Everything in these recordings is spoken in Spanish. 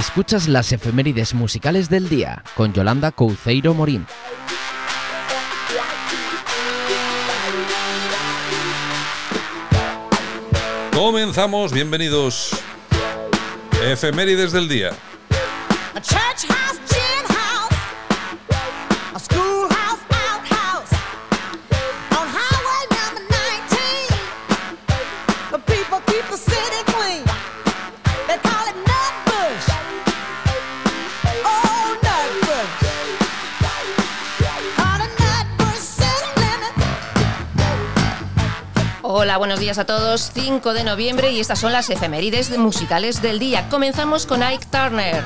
Escuchas las efemérides musicales del día con Yolanda Couceiro Morín. Comenzamos, bienvenidos. Efemérides del día. Buenos días a todos. 5 de noviembre y estas son las efemérides musicales del día. Comenzamos con Ike Turner.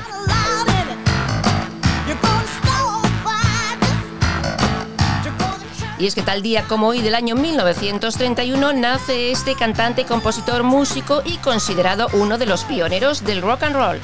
Y es que tal día como hoy del año 1931 nace este cantante, compositor, músico y considerado uno de los pioneros del rock and roll.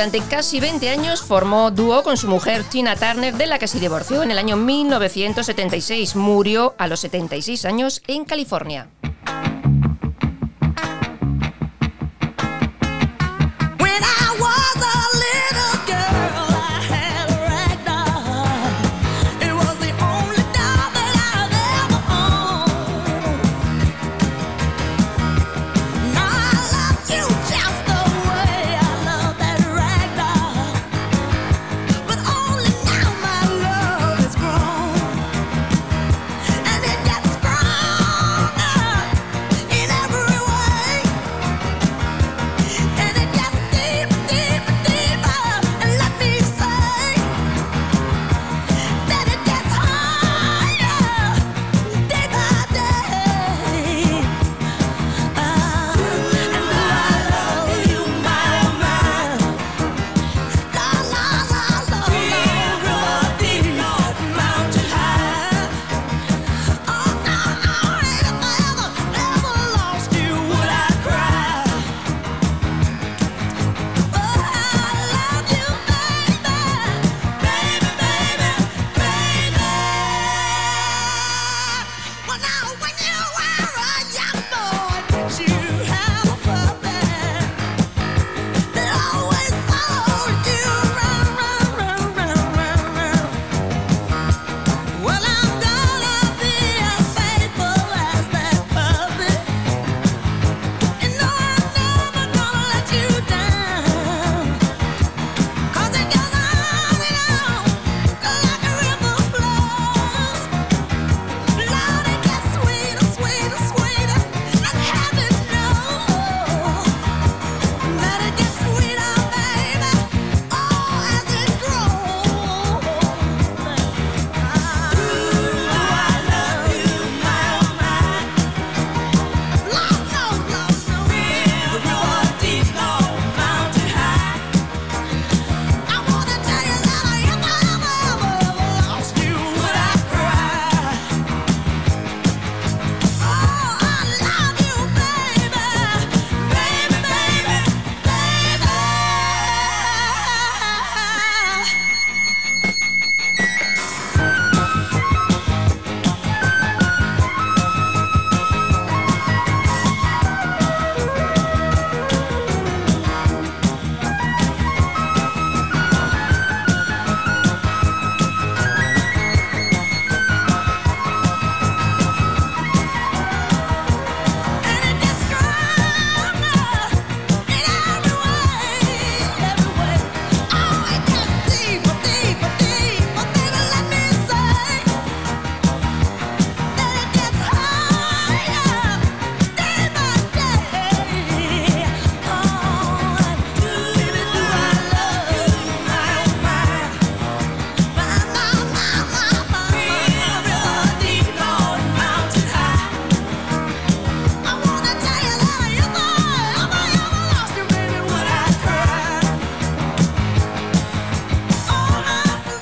Durante casi 20 años formó dúo con su mujer Tina Turner, de la que se divorció en el año 1976. Murió a los 76 años en California.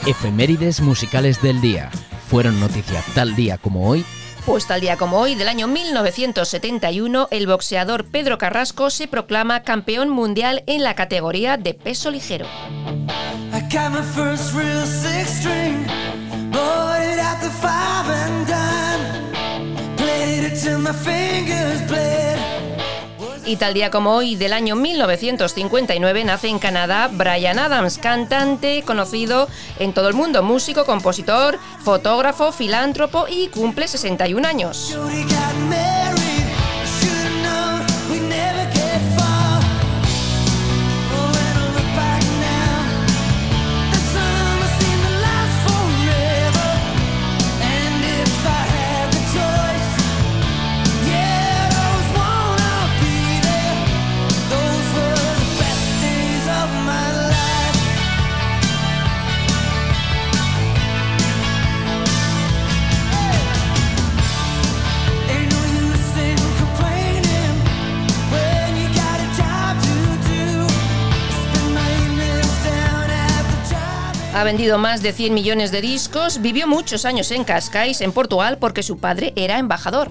Efemérides musicales del día. ¿Fueron noticia tal día como hoy? Pues tal día como hoy, del año 1971, el boxeador Pedro Carrasco se proclama campeón mundial en la categoría de peso ligero. Y tal día como hoy, del año 1959, nace en Canadá Brian Adams, cantante conocido en todo el mundo, músico, compositor, fotógrafo, filántropo y cumple 61 años. Vendido más de 100 millones de discos, vivió muchos años en Cascais, en Portugal, porque su padre era embajador.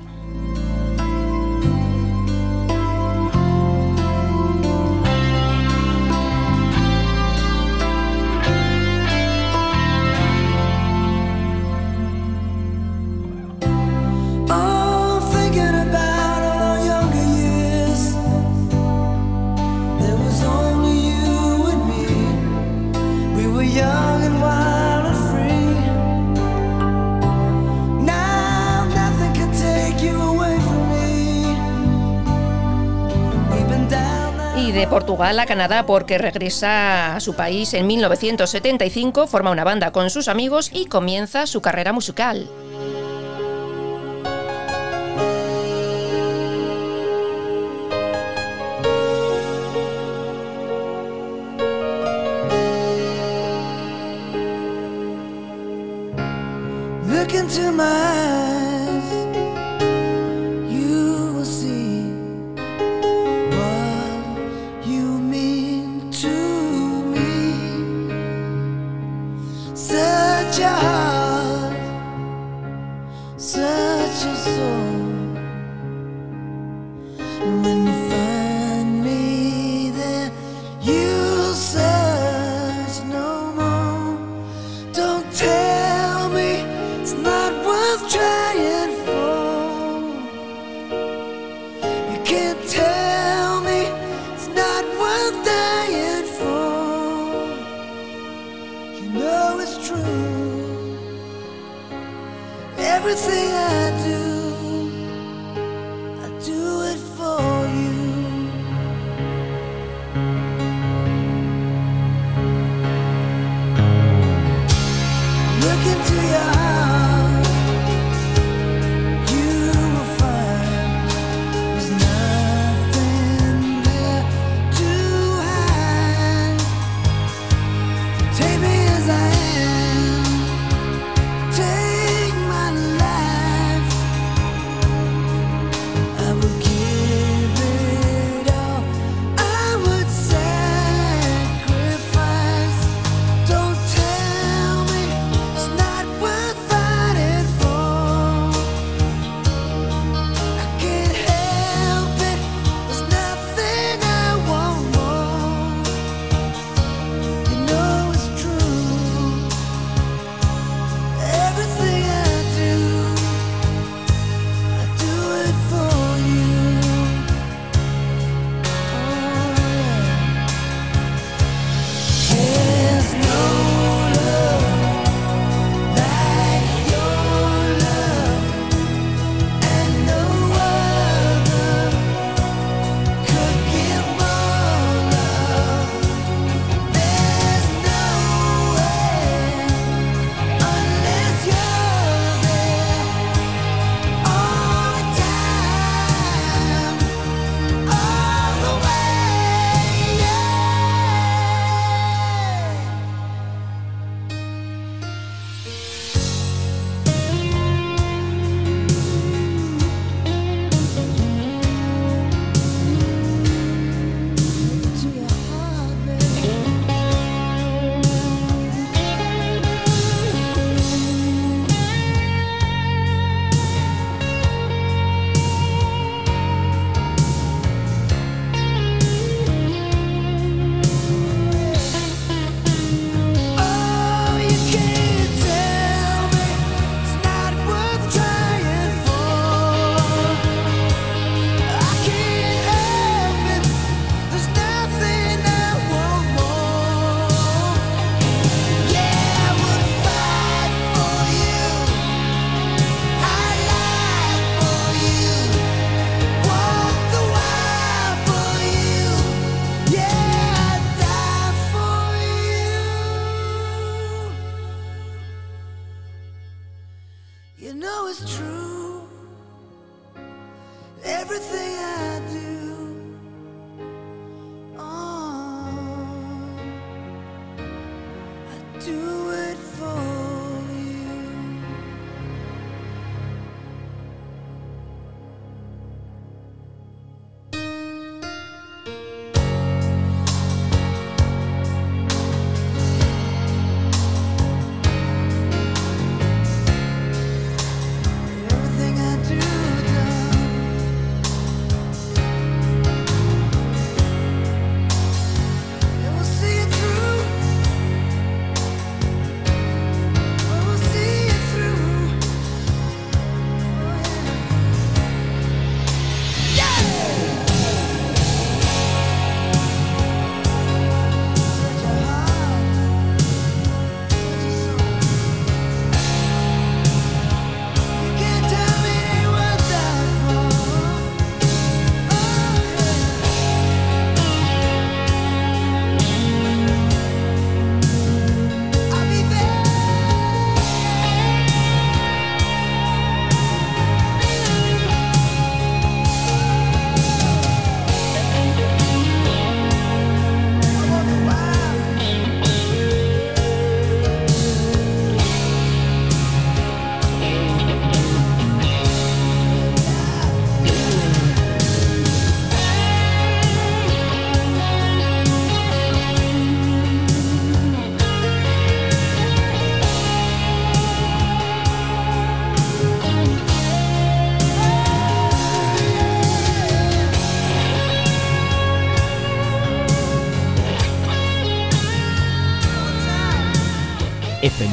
De Portugal a Canadá porque regresa a su país en 1975, forma una banda con sus amigos y comienza su carrera musical.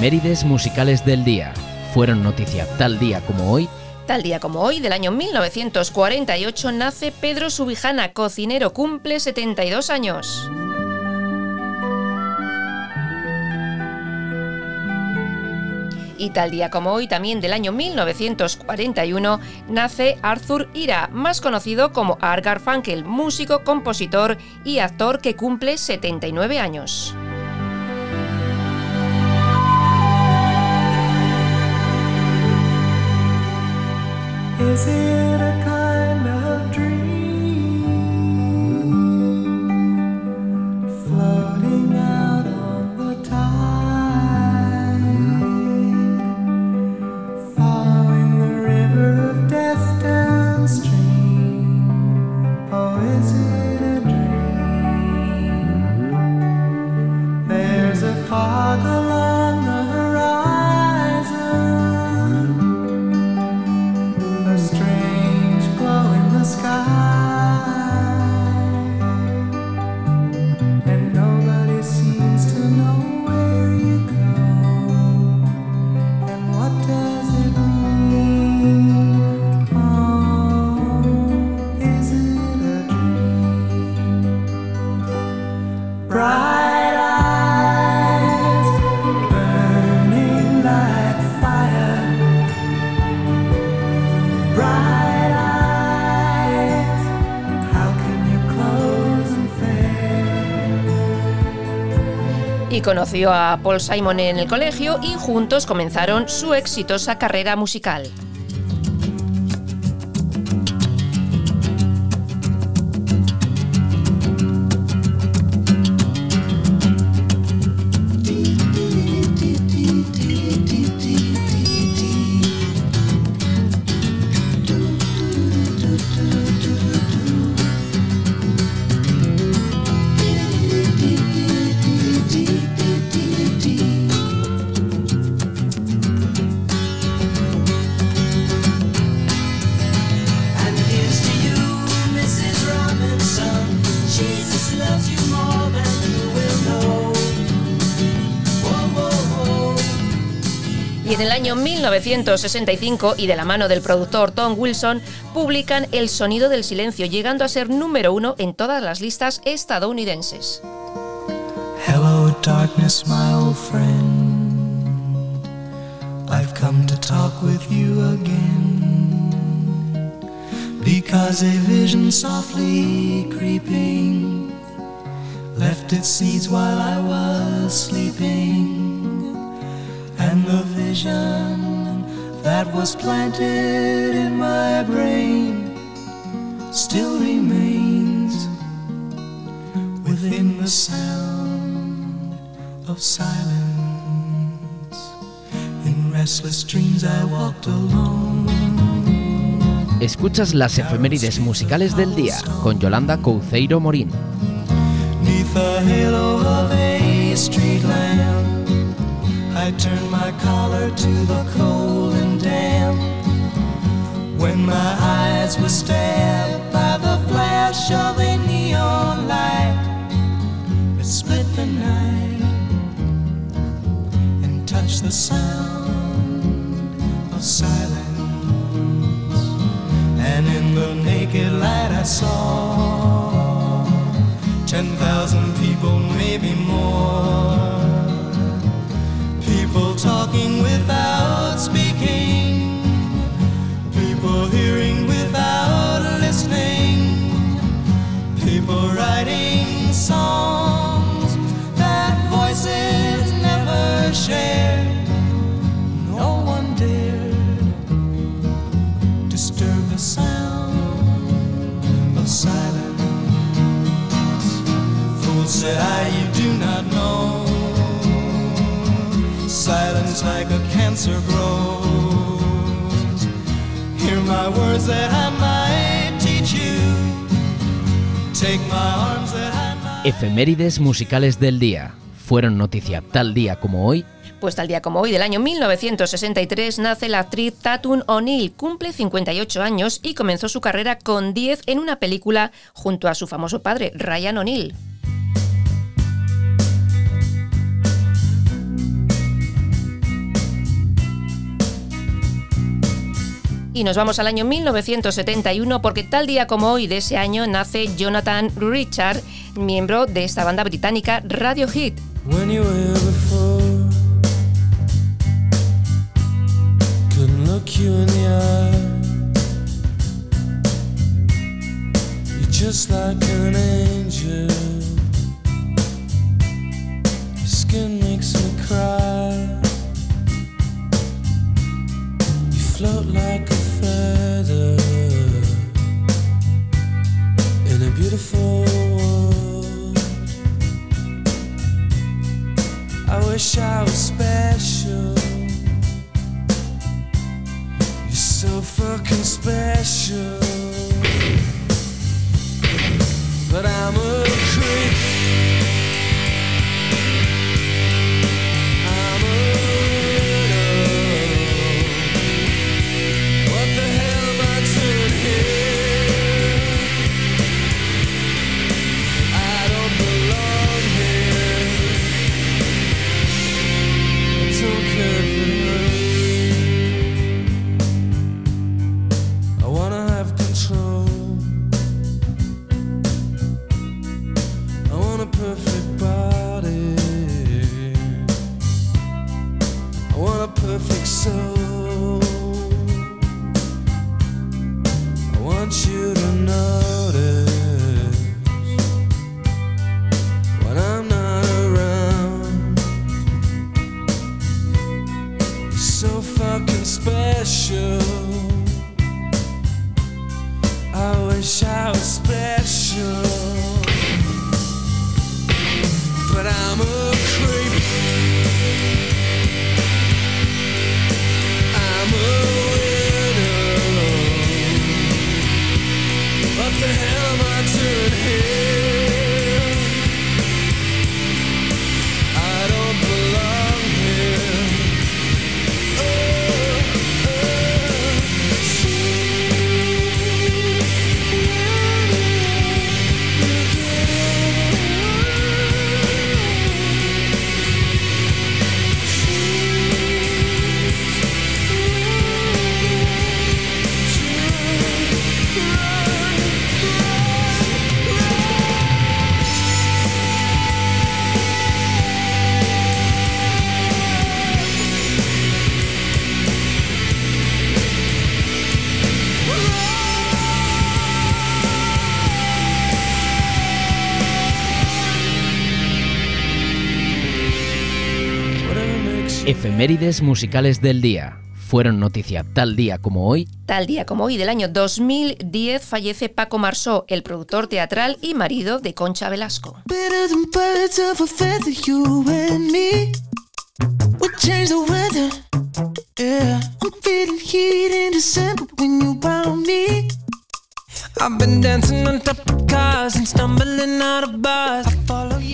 Efemérides musicales del día. Fueron noticia tal día como hoy. Tal día como hoy, del año 1948, nace Pedro Subijana, cocinero, cumple 72 años. Y tal día como hoy, también del año 1941, nace Arthur Ira, más conocido como Art Garfunkel, músico, compositor y actor que cumple 79 años. easier to come. Y conoció a Paul Simon en el colegio y juntos comenzaron su exitosa carrera musical. Año 1965, y de la mano del productor Tom Wilson, publican El sonido del silencio, llegando a ser número uno en todas las listas estadounidenses. Hello, darkness, my old friend. I've come to talk with you again. Because a vision softly creeping left its seeds while I was sleeping. And the vision that was planted in my brain still remains within the sound of silence. In restless dreams, I walked alone. Escuchas las efemérides musicales del día con Yolanda Couceiro Morín. Neath the halo of a street lamp, I turned my collar to the cold and damp. When my eyes were stabbed Like a cancer grows. Hear my words that I might teach you. Take my arms that I might. Efemérides musicales del día. Fueron noticia tal día como hoy Pues tal día como hoy del año 1963 nace la actriz Tatum O'Neill, cumple 58 años y comenzó su carrera con 10 en una película junto a su famoso padre, Ryan O'Neill. Y nos vamos al año 1971 porque tal día como hoy de ese año nace Jonathan Richard, miembro de esta banda británica Radiohead. Just. Efemérides musicales del día. fueron noticia tal día como hoy, Tal día como hoy del año 2010 fallece Paco Marsó, el productor teatral y marido de Concha Velasco.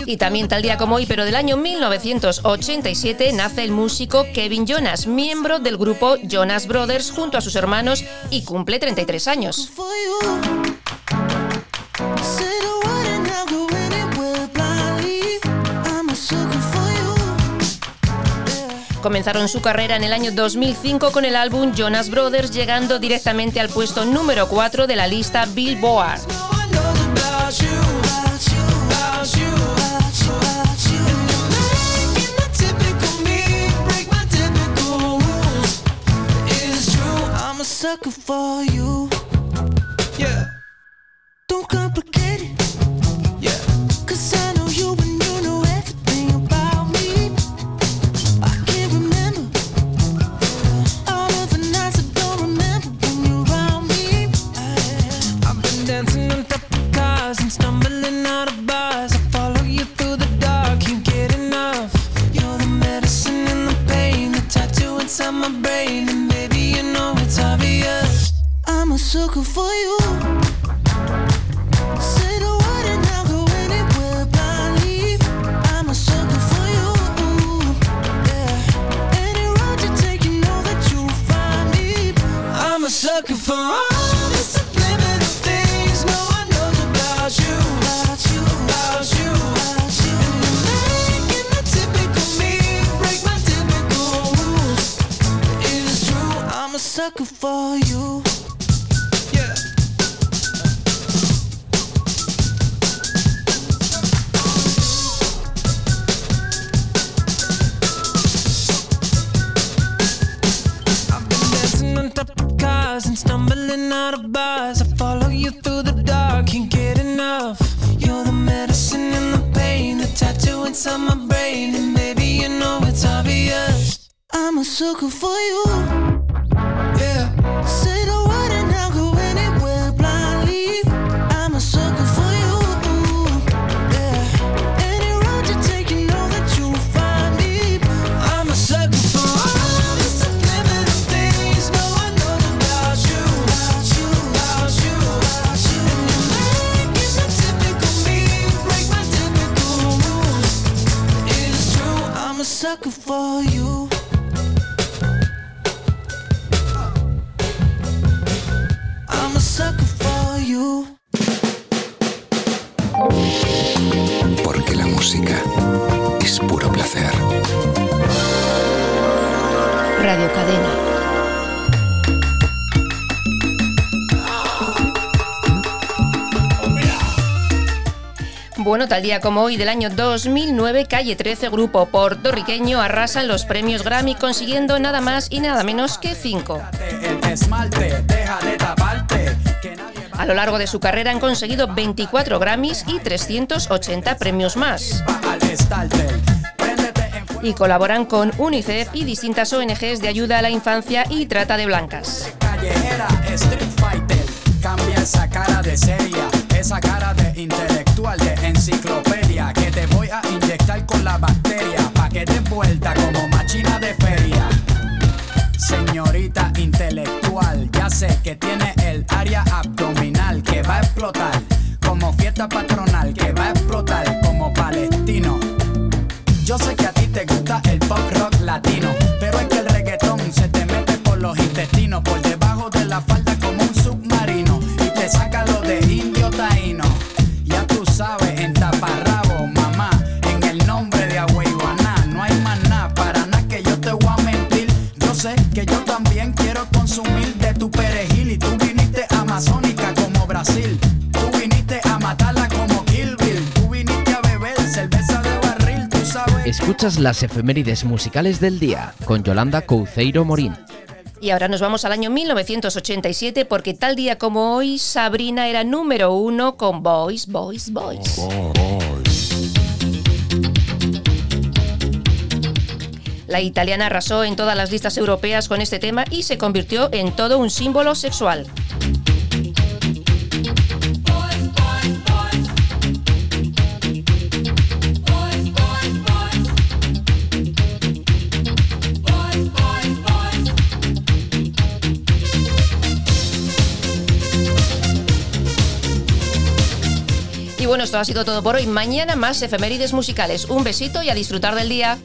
Y también tal día como hoy, pero del año 1987, nace el músico Kevin Jonas, miembro del grupo Jonas Brothers junto a sus hermanos y cumple 33 años. Comenzaron su carrera en el año 2005 con el álbum Jonas Brothers, llegando directamente al puesto número 4 de la lista Billboard. I'm a sucker for you. Porque la música es puro placer. Radio Cadena. Bueno, tal día como hoy del año 2009, Calle 13, grupo puertorriqueño, arrasa en los premios Grammy consiguiendo nada más y nada menos que 5. El esmalte, deja de taparte. A lo largo de su carrera han conseguido 24 Grammys y 380 premios más. Y colaboran con UNICEF y distintas ONGs de ayuda a la infancia y trata de blancas. Señorita intelectual, ya sé que tiene el área abdominal como fiesta patronal, que va a Escuchas las efemérides musicales del día con Yolanda Couceiro Morín. Y ahora nos vamos al año 1987 porque tal día como hoy Sabrina era número uno con Boys, Boys, Boys. Boys. La italiana arrasó en todas las listas europeas con este tema y se convirtió en todo un símbolo sexual. bueno, esto ha sido todo por hoy. Mañana más efemérides musicales. Un besito y a disfrutar del día.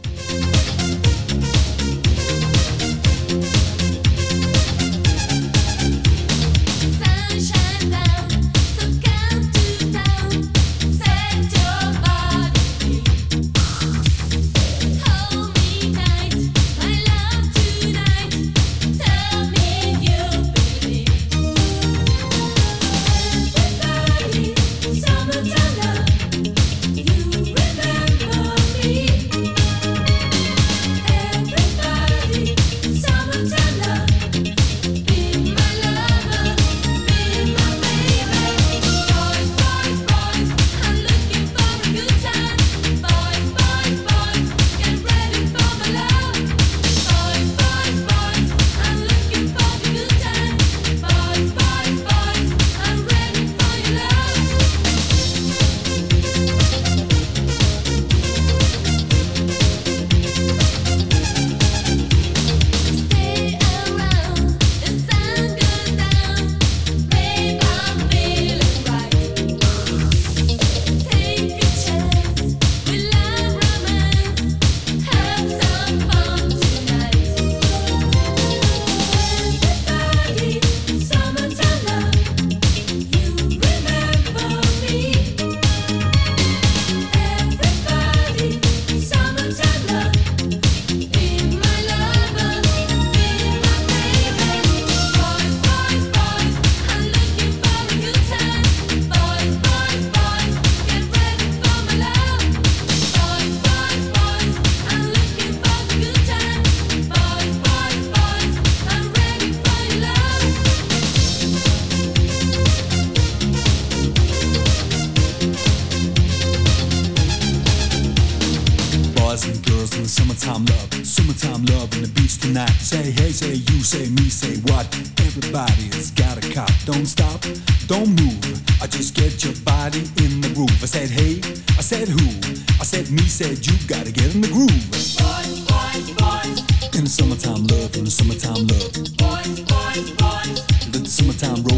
time, bro.